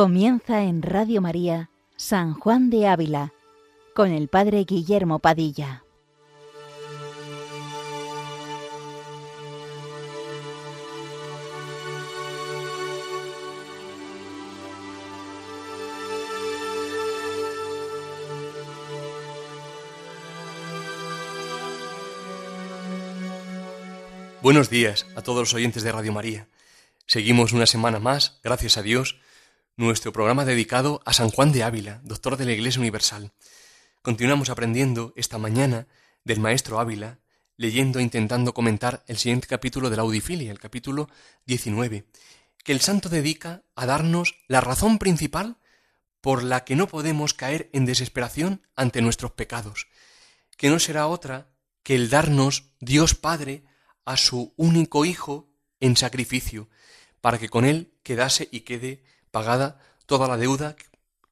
Comienza en Radio María San Juan de Ávila con el Padre Guillermo Padilla. Buenos días a todos los oyentes de Radio María. Seguimos una semana más, gracias a Dios, nuestro programa dedicado a San Juan de Ávila, doctor de la Iglesia Universal. Continuamos aprendiendo esta mañana del maestro Ávila, leyendo e intentando comentar el siguiente capítulo de la Audifilia, el capítulo 19, que el santo dedica a darnos la razón principal por la que no podemos caer en desesperación ante nuestros pecados, que no será otra que el darnos Dios Padre a su único Hijo en sacrificio, para que con él quedase y quede pagada toda la deuda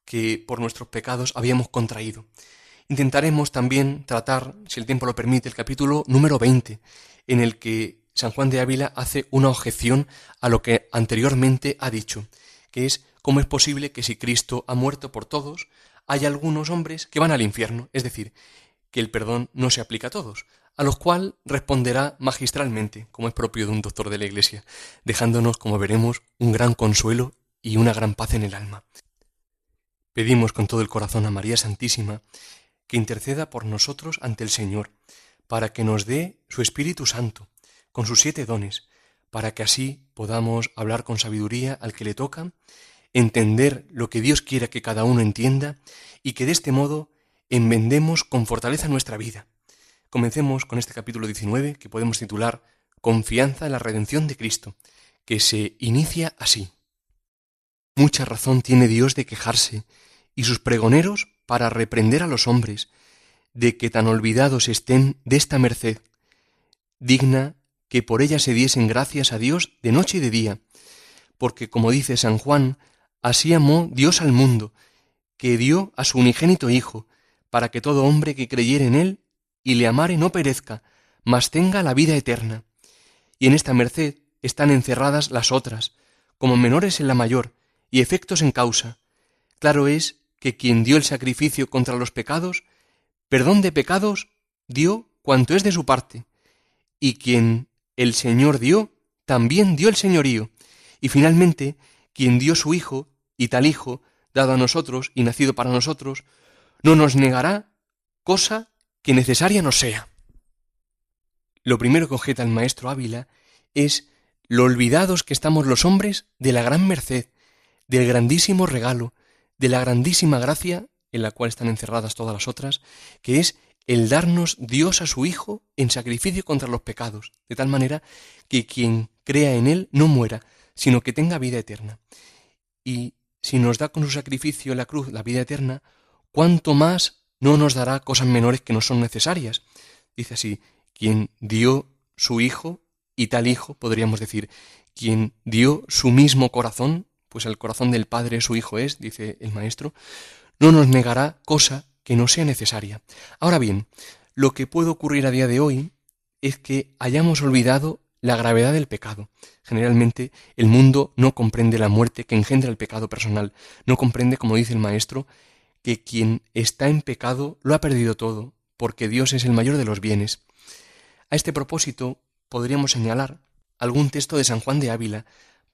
que por nuestros pecados habíamos contraído. Intentaremos también tratar, si el tiempo lo permite, el capítulo número 20, en el que San Juan de Ávila hace una objeción a lo que anteriormente ha dicho, que es cómo es posible que si Cristo ha muerto por todos, hay algunos hombres que van al infierno, es decir, que el perdón no se aplica a todos, a los cual responderá magistralmente, como es propio de un doctor de la Iglesia, dejándonos, como veremos, un gran consuelo y una gran paz en el alma. Pedimos con todo el corazón a María Santísima que interceda por nosotros ante el Señor, para que nos dé su Espíritu Santo, con sus siete dones, para que así podamos hablar con sabiduría al que le toca, entender lo que Dios quiera que cada uno entienda, y que de este modo enmendemos con fortaleza nuestra vida. Comencemos con este capítulo 19 que podemos titular Confianza en la redención de Cristo, que se inicia así. Mucha razón tiene Dios de quejarse, y sus pregoneros para reprender a los hombres, de que tan olvidados estén de esta merced, digna que por ella se diesen gracias a Dios de noche y de día, porque como dice San Juan, así amó Dios al mundo, que dio a su unigénito Hijo, para que todo hombre que creyere en él y le amare no perezca, mas tenga la vida eterna. Y en esta merced están encerradas las otras, como menores en la mayor, y efectos en causa. Claro es que quien dio el sacrificio contra los pecados, perdón de pecados, dio cuanto es de su parte, y quien el Señor dio, también dio el señorío, y finalmente quien dio su Hijo, y tal Hijo, dado a nosotros y nacido para nosotros, no nos negará cosa que necesaria nos sea. Lo primero que objeta el maestro Ávila es lo olvidados que estamos los hombres de la gran merced, del grandísimo regalo, de la grandísima gracia en la cual están encerradas todas las otras, que es el darnos Dios a su Hijo en sacrificio contra los pecados, de tal manera que quien crea en Él no muera, sino que tenga vida eterna. Y si nos da con su sacrificio en la cruz la vida eterna, ¿cuánto más no nos dará cosas menores que no son necesarias? Dice así, quien dio su Hijo, y tal Hijo, podríamos decir, quien dio su mismo corazón pues el corazón del Padre su Hijo es, dice el Maestro, no nos negará cosa que no sea necesaria. Ahora bien, lo que puede ocurrir a día de hoy es que hayamos olvidado la gravedad del pecado. Generalmente el mundo no comprende la muerte que engendra el pecado personal, no comprende, como dice el Maestro, que quien está en pecado lo ha perdido todo, porque Dios es el mayor de los bienes. A este propósito podríamos señalar algún texto de San Juan de Ávila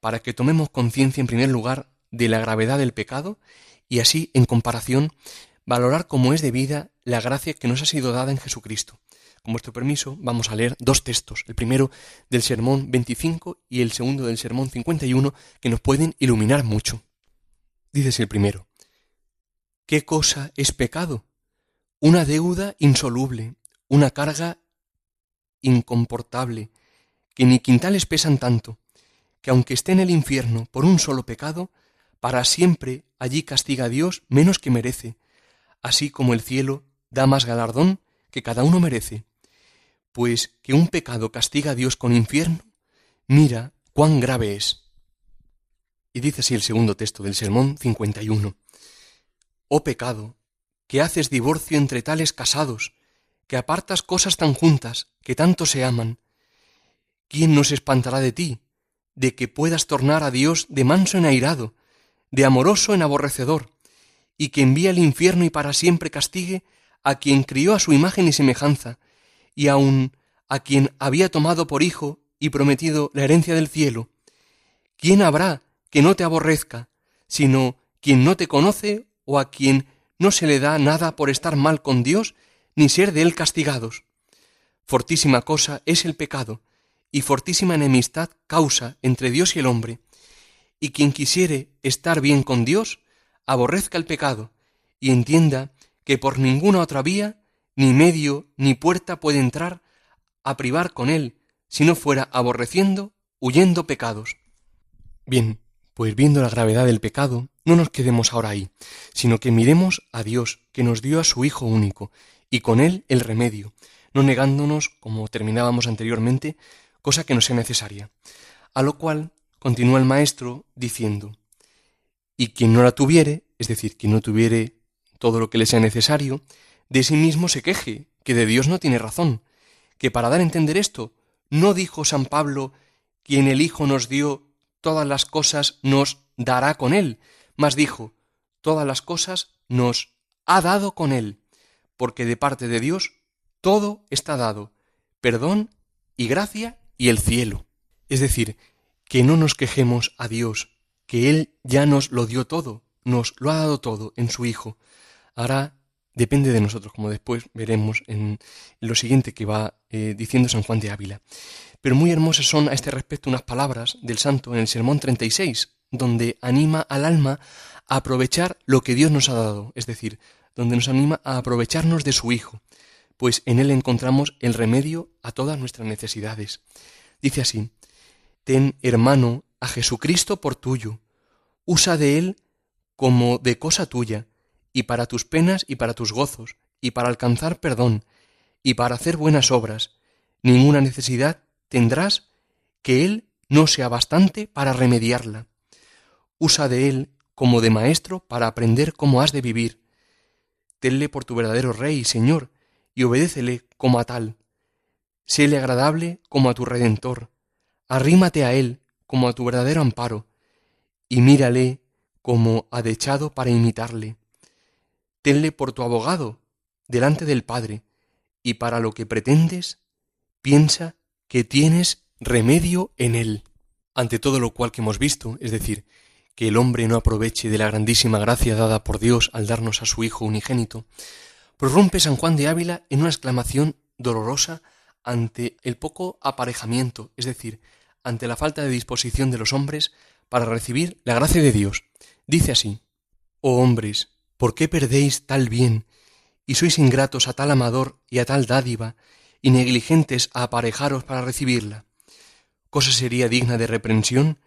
para que tomemos conciencia en primer lugar de la gravedad del pecado y así, en comparación, valorar como es debida la gracia que nos ha sido dada en Jesucristo. Con vuestro permiso, vamos a leer dos textos, el primero del Sermón 25 y el segundo del Sermón 51, que nos pueden iluminar mucho. Dices el primero, ¿qué cosa es pecado? Una deuda insoluble, una carga incomportable, que ni quintales pesan tanto, que aunque esté en el infierno por un solo pecado, para siempre allí castiga a Dios menos que merece, así como el cielo da más galardón que cada uno merece. Pues que un pecado castiga a Dios con infierno, mira cuán grave es. Y dice así el segundo texto del Sermón 51. Oh pecado, que haces divorcio entre tales casados, que apartas cosas tan juntas, que tanto se aman. ¿Quién no se espantará de ti, de que puedas tornar a Dios de manso en airado, de amoroso en aborrecedor, y que envía al infierno y para siempre castigue a quien crió a su imagen y semejanza, y aun a quien había tomado por hijo y prometido la herencia del cielo. ¿Quién habrá que no te aborrezca, sino quien no te conoce o a quien no se le da nada por estar mal con Dios ni ser de él castigados? Fortísima cosa es el pecado, y fortísima enemistad causa entre Dios y el hombre. Y quien quisiere estar bien con Dios, aborrezca el pecado, y entienda que por ninguna otra vía, ni medio, ni puerta puede entrar a privar con él, si no fuera aborreciendo, huyendo pecados. Bien, pues viendo la gravedad del pecado, no nos quedemos ahora ahí, sino que miremos a Dios, que nos dio a su Hijo único, y con él el remedio, no negándonos, como terminábamos anteriormente, cosa que no sea necesaria. A lo cual continúa el maestro diciendo, y quien no la tuviere, es decir, quien no tuviere todo lo que le sea necesario, de sí mismo se queje, que de Dios no tiene razón, que para dar a entender esto, no dijo San Pablo, quien el Hijo nos dio todas las cosas nos dará con él, mas dijo, todas las cosas nos ha dado con él, porque de parte de Dios todo está dado, perdón y gracia y el cielo. Es decir, que no nos quejemos a Dios, que Él ya nos lo dio todo, nos lo ha dado todo en su Hijo. Ahora depende de nosotros, como después veremos en lo siguiente que va eh, diciendo San Juan de Ávila. Pero muy hermosas son a este respecto unas palabras del santo en el Sermón 36, donde anima al alma a aprovechar lo que Dios nos ha dado, es decir, donde nos anima a aprovecharnos de su Hijo, pues en Él encontramos el remedio a todas nuestras necesidades. Dice así, Ten, hermano, a Jesucristo por tuyo, usa de Él como de cosa tuya, y para tus penas y para tus gozos, y para alcanzar perdón, y para hacer buenas obras, ninguna necesidad tendrás que Él no sea bastante para remediarla. Usa de Él como de maestro para aprender cómo has de vivir. Tenle por tu verdadero Rey y Señor, y obedécele como a tal. Séle agradable como a tu Redentor. Arrímate a Él como a tu verdadero amparo, y mírale como adechado para imitarle tenle por tu abogado delante del Padre, y para lo que pretendes, piensa que tienes remedio en él. Ante todo lo cual que hemos visto, es decir, que el hombre no aproveche de la grandísima gracia dada por Dios al darnos a su Hijo unigénito, prorrumpe San Juan de Ávila en una exclamación dolorosa ante el poco aparejamiento, es decir, ante la falta de disposición de los hombres para recibir la gracia de Dios. Dice así, Oh hombres, ¿Por qué perdéis tal bien, y sois ingratos a tal amador y a tal dádiva, y negligentes a aparejaros para recibirla? Cosa sería digna de reprensión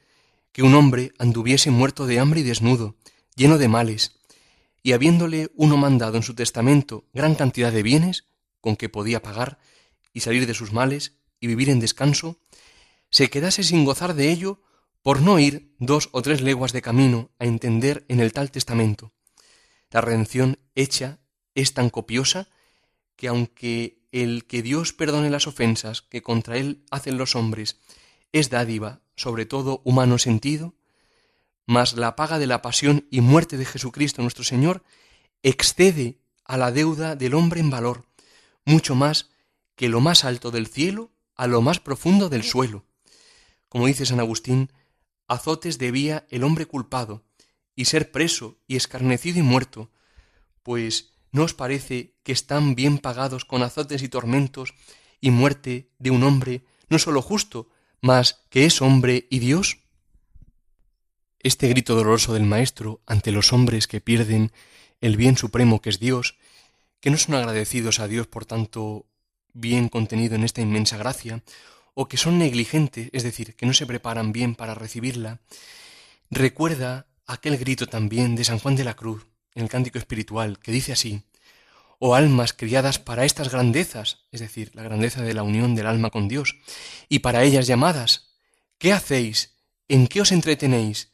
que un hombre anduviese muerto de hambre y desnudo, lleno de males, y habiéndole uno mandado en su testamento gran cantidad de bienes, con que podía pagar, y salir de sus males, y vivir en descanso, se quedase sin gozar de ello por no ir dos o tres leguas de camino a entender en el tal testamento. La redención hecha es tan copiosa que aunque el que Dios perdone las ofensas que contra él hacen los hombres es dádiva, sobre todo humano sentido, mas la paga de la pasión y muerte de Jesucristo nuestro Señor excede a la deuda del hombre en valor, mucho más que lo más alto del cielo a lo más profundo del suelo. Como dice San Agustín, azotes debía el hombre culpado, y ser preso y escarnecido y muerto, pues ¿no os parece que están bien pagados con azotes y tormentos y muerte de un hombre no sólo justo, mas que es hombre y Dios? Este grito doloroso del Maestro ante los hombres que pierden el bien supremo que es Dios, que no son agradecidos a Dios por tanto bien contenido en esta inmensa gracia, o que son negligentes, es decir, que no se preparan bien para recibirla, recuerda aquel grito también de San Juan de la Cruz en el cántico espiritual que dice así, oh almas criadas para estas grandezas, es decir, la grandeza de la unión del alma con Dios, y para ellas llamadas, ¿qué hacéis? ¿En qué os entretenéis?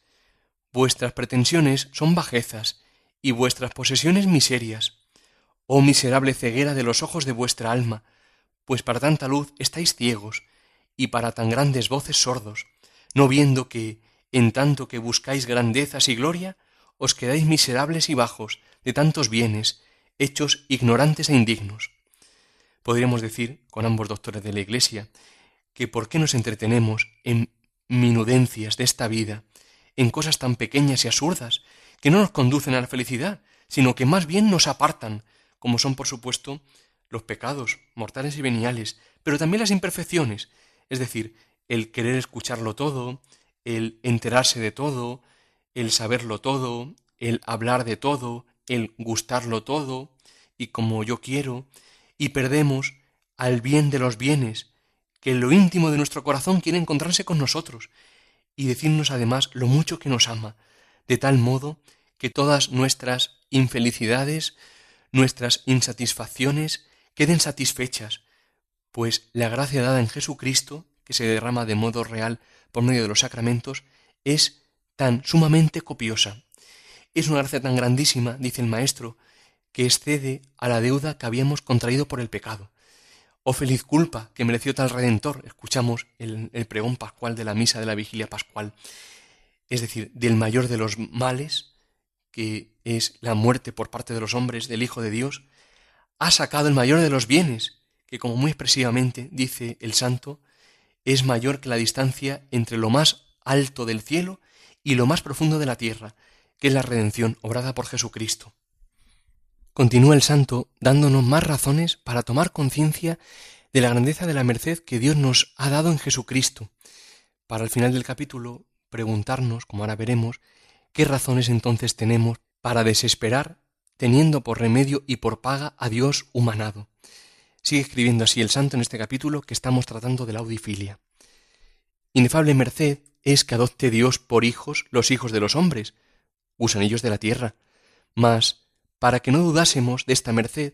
Vuestras pretensiones son bajezas y vuestras posesiones miserias. Oh miserable ceguera de los ojos de vuestra alma, pues para tanta luz estáis ciegos y para tan grandes voces sordos, no viendo que en tanto que buscáis grandezas y gloria, os quedáis miserables y bajos de tantos bienes, hechos ignorantes e indignos. Podríamos decir, con ambos doctores de la Iglesia, que por qué nos entretenemos en minudencias de esta vida, en cosas tan pequeñas y absurdas, que no nos conducen a la felicidad, sino que más bien nos apartan, como son, por supuesto, los pecados mortales y veniales, pero también las imperfecciones, es decir, el querer escucharlo todo, el enterarse de todo, el saberlo todo, el hablar de todo, el gustarlo todo, y como yo quiero, y perdemos al bien de los bienes, que en lo íntimo de nuestro corazón quiere encontrarse con nosotros, y decirnos además lo mucho que nos ama, de tal modo que todas nuestras infelicidades, nuestras insatisfacciones queden satisfechas, pues la gracia dada en Jesucristo, que se derrama de modo real por medio de los sacramentos, es tan sumamente copiosa. Es una gracia tan grandísima, dice el Maestro, que excede a la deuda que habíamos contraído por el pecado. Oh feliz culpa que mereció tal Redentor. Escuchamos el, el, pregón pascual de la misa de la vigilia pascual. Es decir, del mayor de los males, que es la muerte por parte de los hombres del Hijo de Dios, ha sacado el mayor de los bienes, que como muy expresivamente dice el santo, es mayor que la distancia entre lo más alto del cielo y lo más profundo de la tierra, que es la redención obrada por Jesucristo. Continúa el santo dándonos más razones para tomar conciencia de la grandeza de la merced que Dios nos ha dado en Jesucristo. Para el final del capítulo preguntarnos, como ahora veremos, qué razones entonces tenemos para desesperar teniendo por remedio y por paga a Dios humanado. Sigue escribiendo así el santo en este capítulo que estamos tratando de la audifilia. Inefable merced es que adopte Dios por hijos los hijos de los hombres, gusanillos de la tierra, mas para que no dudásemos de esta merced,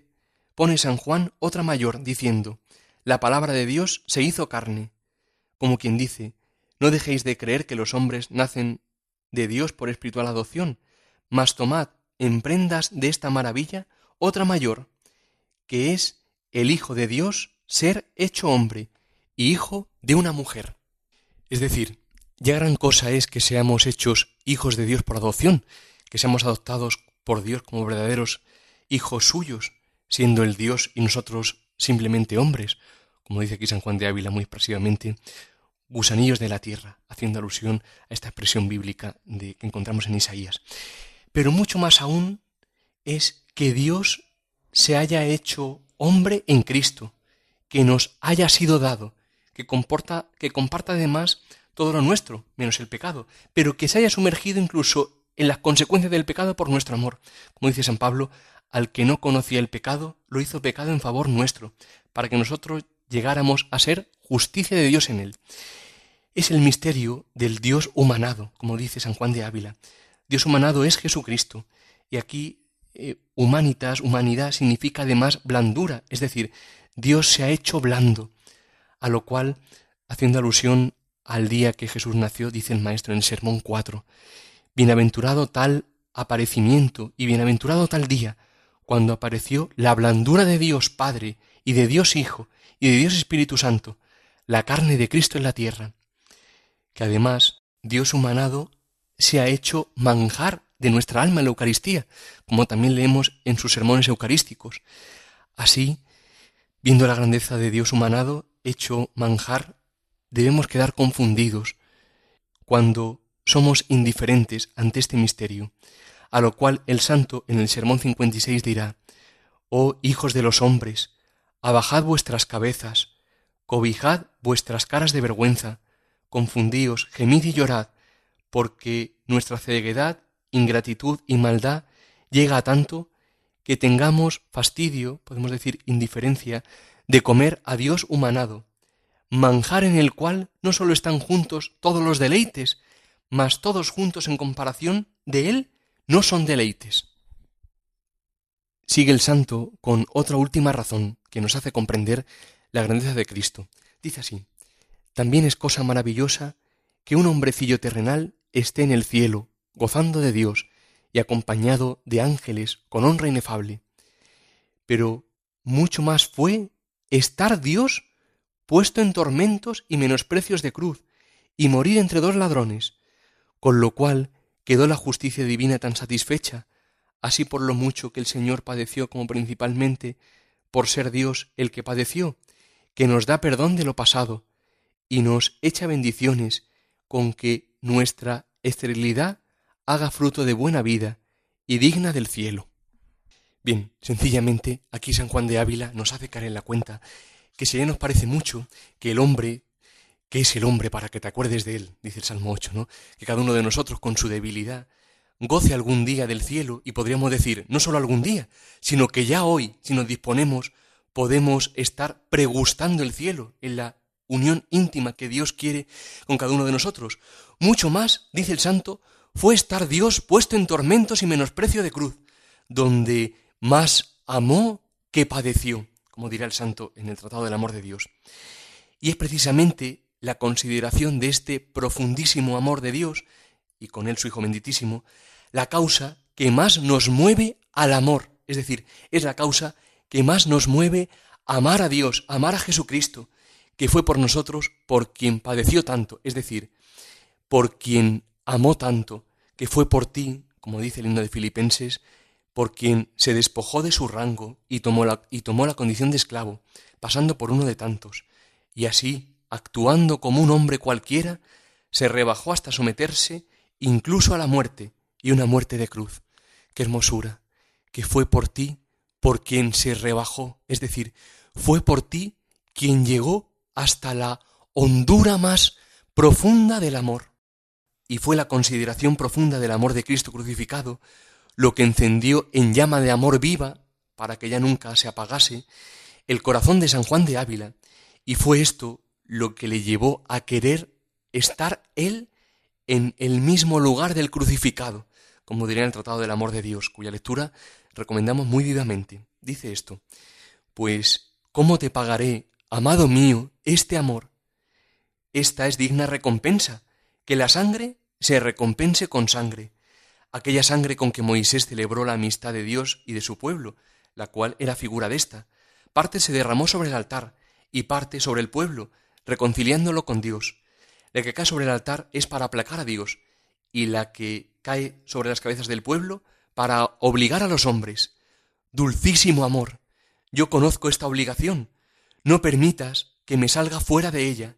pone San Juan otra mayor, diciendo, la palabra de Dios se hizo carne, como quien dice, no dejéis de creer que los hombres nacen de Dios por espiritual adopción, mas tomad en prendas de esta maravilla otra mayor, que es el Hijo de Dios ser hecho hombre y hijo de una mujer. Es decir, ya gran cosa es que seamos hechos hijos de Dios por adopción, que seamos adoptados por Dios como verdaderos hijos suyos, siendo el Dios y nosotros simplemente hombres, como dice aquí San Juan de Ávila muy expresivamente, gusanillos de la tierra, haciendo alusión a esta expresión bíblica de, que encontramos en Isaías. Pero mucho más aún es que Dios se haya hecho hombre en Cristo, que nos haya sido dado, que comporta, que comparta además todo lo nuestro, menos el pecado, pero que se haya sumergido incluso en las consecuencias del pecado por nuestro amor. Como dice San Pablo, al que no conocía el pecado, lo hizo pecado en favor nuestro, para que nosotros llegáramos a ser justicia de Dios en él. Es el misterio del Dios humanado, como dice San Juan de Ávila. Dios humanado es Jesucristo. Y aquí eh, humanitas, humanidad, significa además blandura, es decir, Dios se ha hecho blando, a lo cual, haciendo alusión al día que Jesús nació, dice el Maestro en el Sermón 4, Bienaventurado tal aparecimiento y bienaventurado tal día, cuando apareció la blandura de Dios Padre y de Dios Hijo y de Dios Espíritu Santo, la carne de Cristo en la tierra, que además Dios humanado se ha hecho manjar de nuestra alma en la Eucaristía, como también leemos en sus sermones eucarísticos. Así, viendo la grandeza de Dios humanado, hecho manjar, debemos quedar confundidos cuando somos indiferentes ante este misterio, a lo cual el santo en el Sermón 56 dirá, Oh hijos de los hombres, abajad vuestras cabezas, cobijad vuestras caras de vergüenza, confundíos, gemid y llorad, porque nuestra ceguedad, ingratitud y maldad llega a tanto que tengamos fastidio, podemos decir indiferencia, de comer a Dios humanado, manjar en el cual no sólo están juntos todos los deleites, mas todos juntos en comparación de él no son deleites. Sigue el santo con otra última razón que nos hace comprender la grandeza de Cristo. Dice así, también es cosa maravillosa que un hombrecillo terrenal esté en el cielo, gozando de Dios y acompañado de ángeles con honra inefable. Pero mucho más fue estar Dios puesto en tormentos y menosprecios de cruz, y morir entre dos ladrones, con lo cual quedó la justicia divina tan satisfecha, así por lo mucho que el Señor padeció como principalmente por ser Dios el que padeció, que nos da perdón de lo pasado y nos echa bendiciones con que nuestra esterilidad haga fruto de buena vida y digna del cielo. Bien, sencillamente aquí San Juan de Ávila nos hace caer en la cuenta que si ya nos parece mucho que el hombre, que es el hombre para que te acuerdes de él, dice el Salmo 8, ¿no? Que cada uno de nosotros con su debilidad goce algún día del cielo y podríamos decir, no solo algún día, sino que ya hoy, si nos disponemos, podemos estar pregustando el cielo en la unión íntima que Dios quiere con cada uno de nosotros. Mucho más, dice el santo, fue estar Dios puesto en tormentos y menosprecio de cruz, donde más amó que padeció, como dirá el santo en el Tratado del Amor de Dios. Y es precisamente la consideración de este profundísimo amor de Dios, y con él su Hijo benditísimo, la causa que más nos mueve al amor, es decir, es la causa que más nos mueve a amar a Dios, amar a Jesucristo, que fue por nosotros por quien padeció tanto, es decir, por quien amó tanto, que fue por ti, como dice el himno de Filipenses, por quien se despojó de su rango y tomó la, y tomó la condición de esclavo, pasando por uno de tantos, y así, actuando como un hombre cualquiera, se rebajó hasta someterse incluso a la muerte, y una muerte de cruz. Qué hermosura, que fue por ti por quien se rebajó, es decir, fue por ti quien llegó hasta la hondura más profunda del amor. Y fue la consideración profunda del amor de Cristo crucificado lo que encendió en llama de amor viva, para que ya nunca se apagase, el corazón de San Juan de Ávila, y fue esto lo que le llevó a querer estar él en el mismo lugar del crucificado, como diría en el Tratado del Amor de Dios, cuya lectura recomendamos muy vivamente. Dice esto, pues, ¿cómo te pagaré, amado mío, este amor? Esta es digna recompensa, que la sangre se recompense con sangre, aquella sangre con que Moisés celebró la amistad de Dios y de su pueblo, la cual era figura de esta. Parte se derramó sobre el altar y parte sobre el pueblo, reconciliándolo con Dios. La que cae sobre el altar es para aplacar a Dios, y la que cae sobre las cabezas del pueblo para obligar a los hombres. Dulcísimo amor, yo conozco esta obligación. No permitas que me salga fuera de ella,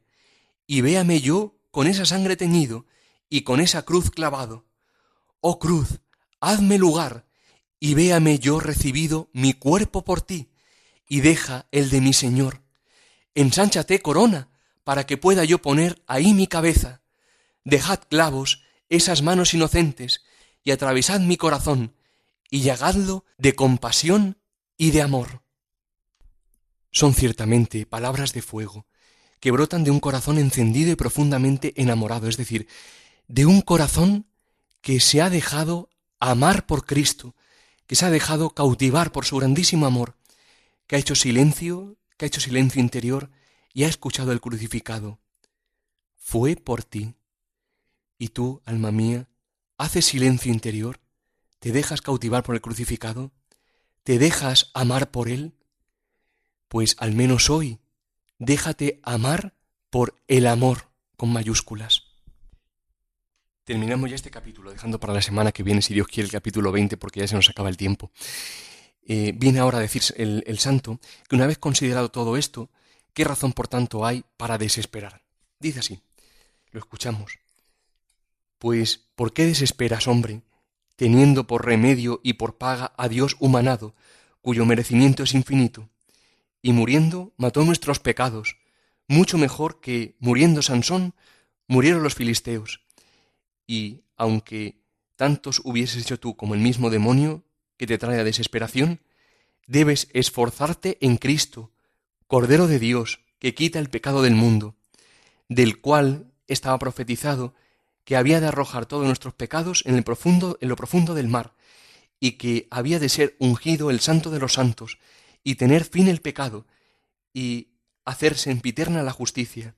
y véame yo con esa sangre teñido y con esa cruz clavado. Oh cruz, hazme lugar, y véame yo recibido mi cuerpo por ti, y deja el de mi Señor. Ensánchate corona, para que pueda yo poner ahí mi cabeza. Dejad clavos esas manos inocentes, y atravesad mi corazón, y llagadlo de compasión y de amor. Son ciertamente palabras de fuego, que brotan de un corazón encendido y profundamente enamorado, es decir, de un corazón que se ha dejado amar por Cristo, que se ha dejado cautivar por su grandísimo amor, que ha hecho silencio, que ha hecho silencio interior y ha escuchado el crucificado. Fue por ti. Y tú, alma mía, haces silencio interior, te dejas cautivar por el crucificado, te dejas amar por él, pues al menos hoy déjate amar por el amor con mayúsculas. Terminamos ya este capítulo, dejando para la semana que viene, si Dios quiere, el capítulo 20, porque ya se nos acaba el tiempo. Eh, viene ahora a decir el santo que una vez considerado todo esto, ¿qué razón por tanto hay para desesperar? Dice así, lo escuchamos. Pues, ¿por qué desesperas, hombre, teniendo por remedio y por paga a Dios humanado, cuyo merecimiento es infinito? Y muriendo mató nuestros pecados, mucho mejor que, muriendo Sansón, murieron los filisteos y, aunque tantos hubieses hecho tú como el mismo demonio que te trae a desesperación, debes esforzarte en Cristo, Cordero de Dios, que quita el pecado del mundo, del cual estaba profetizado que había de arrojar todos nuestros pecados en, el profundo, en lo profundo del mar, y que había de ser ungido el santo de los santos, y tener fin el pecado, y hacerse empiterna la justicia.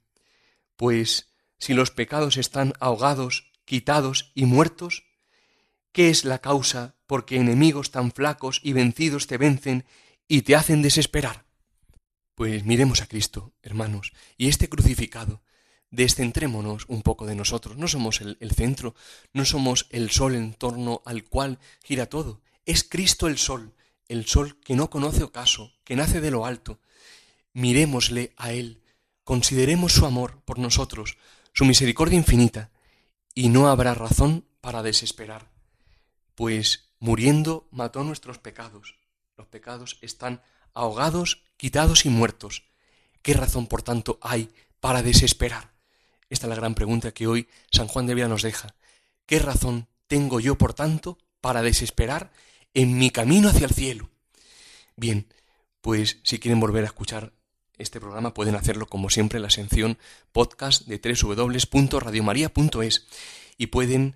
Pues si los pecados están ahogados quitados y muertos? ¿Qué es la causa por que enemigos tan flacos y vencidos te vencen y te hacen desesperar? Pues miremos a Cristo, hermanos, y este crucificado, descentrémonos un poco de nosotros. No somos el, el, centro, no somos el sol en torno al cual gira todo. Es Cristo el sol, el sol que no conoce ocaso, que nace de lo alto. Mirémosle a Él, consideremos su amor por nosotros, su misericordia infinita, y no habrá razón para desesperar, pues muriendo mató nuestros pecados. Los pecados están ahogados, quitados y muertos. ¿Qué razón, por tanto, hay para desesperar? Esta es la gran pregunta que hoy San Juan de Ávila nos deja. ¿Qué razón tengo yo, por tanto, para desesperar en mi camino hacia el cielo? Bien, pues si quieren volver a escuchar este programa pueden hacerlo como siempre en la sección podcast de www.radiomaria.es y pueden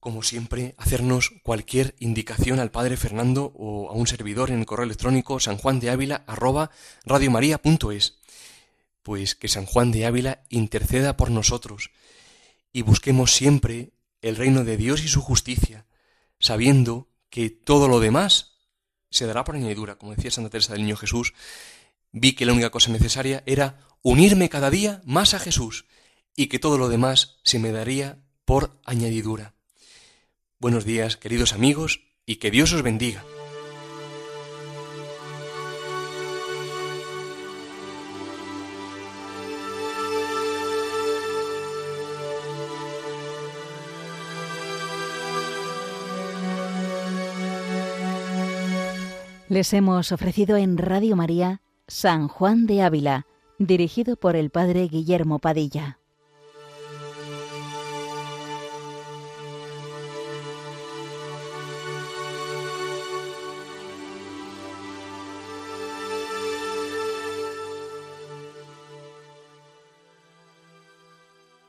como siempre, hacernos cualquier indicación al Padre Fernando o a un servidor en el correo electrónico sanjuandeávila@radiomaria.es. Pues que San Juan de Ávila interceda por nosotros y busquemos siempre el reino de Dios y su justicia, sabiendo que todo lo demás se dará por añadidura, como decía Santa Teresa del Niño Jesús, vi que la única cosa necesaria era unirme cada día más a Jesús y que todo lo demás se me daría por añadidura. Buenos días, queridos amigos, y que Dios os bendiga. Les hemos ofrecido en Radio María San Juan de Ávila, dirigido por el Padre Guillermo Padilla.